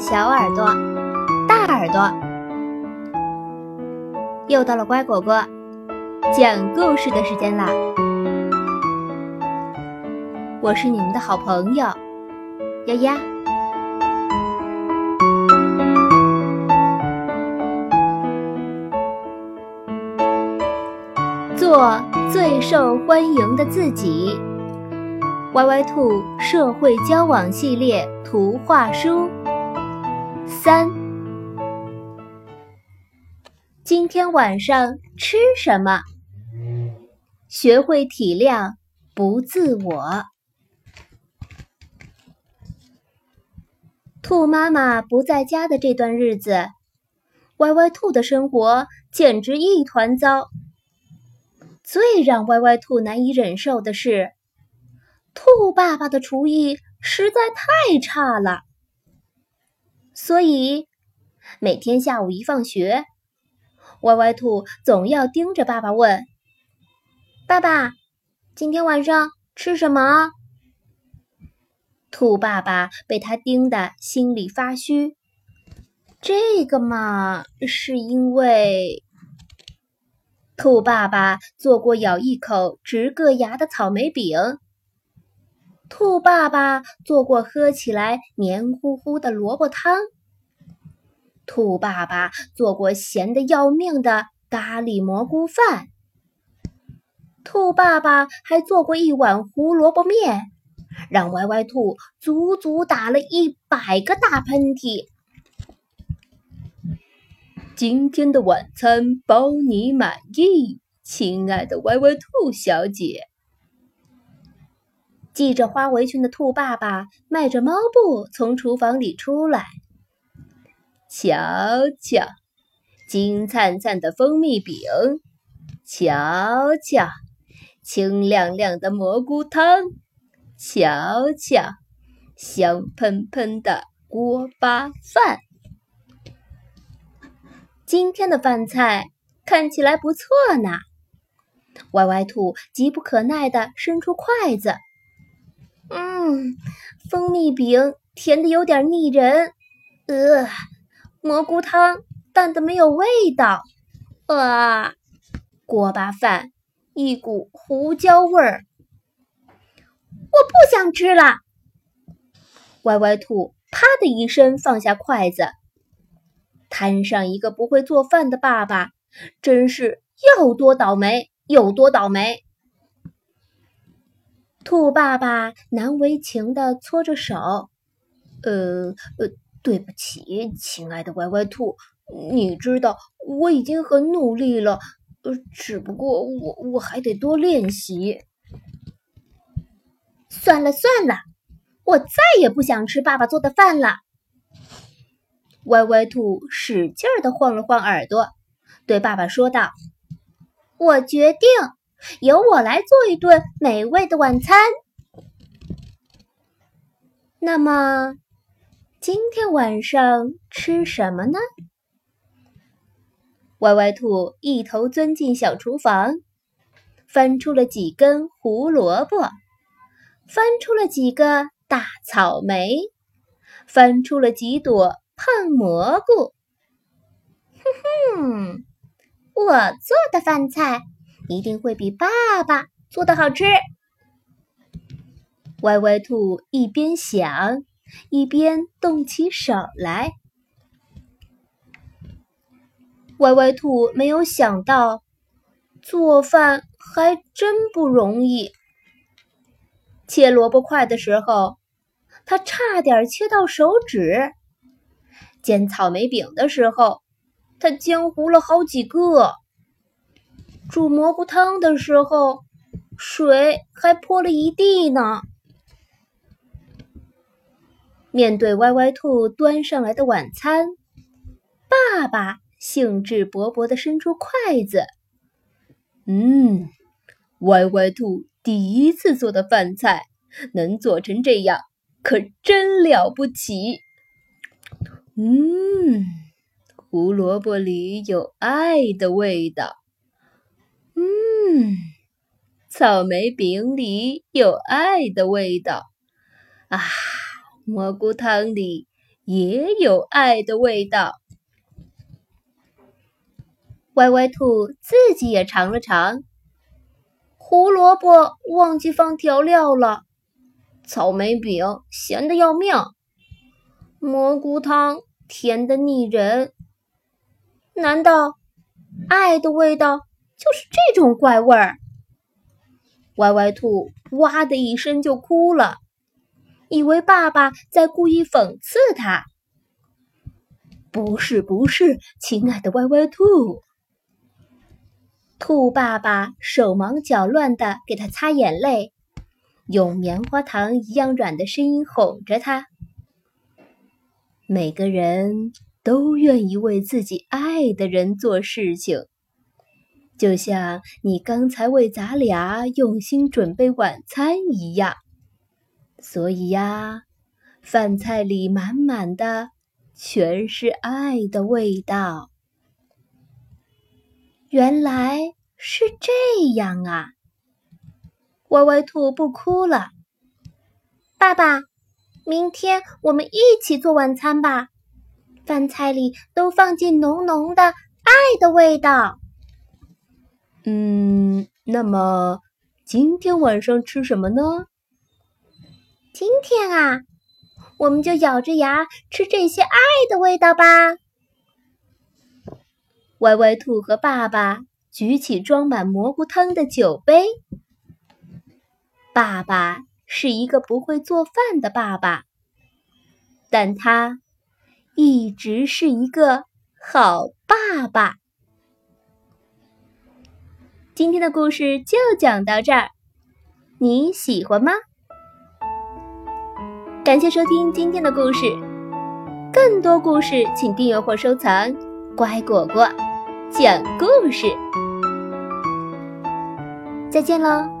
小耳朵、大耳朵，又到了乖果果讲故事的时间啦！我是你们的好朋友丫丫。做最受欢迎的自己。歪歪兔社会交往系列图画书三。今天晚上吃什么？学会体谅，不自我。兔妈妈不在家的这段日子，歪歪兔的生活简直一团糟。最让歪歪兔难以忍受的是。兔爸爸的厨艺实在太差了，所以每天下午一放学，歪歪兔总要盯着爸爸问：“爸爸，今天晚上吃什么？”兔爸爸被他盯得心里发虚。这个嘛，是因为兔爸爸做过咬一口直硌牙的草莓饼。兔爸爸做过喝起来黏糊糊的萝卜汤。兔爸爸做过咸的要命的咖喱蘑菇饭。兔爸爸还做过一碗胡萝卜面，让歪歪兔足足打了一百个大喷嚏。今天的晚餐包你满意，亲爱的歪歪兔小姐。系着花围裙的兔爸爸迈着猫步从厨房里出来，瞧瞧，金灿灿的蜂蜜饼，瞧瞧，清亮亮的蘑菇汤，瞧瞧，香喷喷的锅巴饭。今天的饭菜看起来不错呢。歪歪兔急不可耐地伸出筷子。嗯，蜂蜜饼甜的有点腻人，呃，蘑菇汤淡的没有味道，啊，锅巴饭一股胡椒味儿，我不想吃了。歪歪兔啪的一声放下筷子，摊上一个不会做饭的爸爸，真是要多倒霉有多倒霉。兔爸爸难为情地搓着手，呃呃，对不起，亲爱的歪歪兔，你知道我已经很努力了，呃，只不过我我还得多练习。算了算了，我再也不想吃爸爸做的饭了。歪歪兔使劲儿地晃了晃耳朵，对爸爸说道：“我决定。”由我来做一顿美味的晚餐。那么，今天晚上吃什么呢？歪歪兔一头钻进小厨房，翻出了几根胡萝卜，翻出了几个大草莓，翻出了几朵胖蘑菇。哼哼，我做的饭菜。一定会比爸爸做的好吃。歪歪兔一边想，一边动起手来。歪歪兔没有想到，做饭还真不容易。切萝卜块的时候，他差点切到手指；煎草莓饼的时候，他煎糊了好几个。煮蘑菇汤的时候，水还泼了一地呢。面对歪歪兔端上来的晚餐，爸爸兴致勃勃地伸出筷子。嗯，歪歪兔第一次做的饭菜能做成这样，可真了不起。嗯，胡萝卜里有爱的味道。嗯，草莓饼里有爱的味道，啊，蘑菇汤里也有爱的味道。歪歪兔自己也尝了尝，胡萝卜忘记放调料了，草莓饼咸的要命，蘑菇汤甜的腻人。难道爱的味道就是这种怪味儿？歪歪兔哇的一声就哭了，以为爸爸在故意讽刺他。不是，不是，亲爱的歪歪兔。兔爸爸手忙脚乱的给他擦眼泪，用棉花糖一样软的声音哄着他。每个人都愿意为自己爱的人做事情。就像你刚才为咱俩用心准备晚餐一样，所以呀，饭菜里满满的全是爱的味道。原来是这样啊！歪歪兔不哭了。爸爸，明天我们一起做晚餐吧，饭菜里都放进浓浓的爱的味道。嗯，那么今天晚上吃什么呢？今天啊，我们就咬着牙吃这些爱的味道吧。歪歪兔和爸爸举起装满蘑菇汤的酒杯。爸爸是一个不会做饭的爸爸，但他一直是一个好爸爸。今天的故事就讲到这儿，你喜欢吗？感谢收听今天的故事，更多故事请订阅或收藏。乖果果讲故事，再见喽。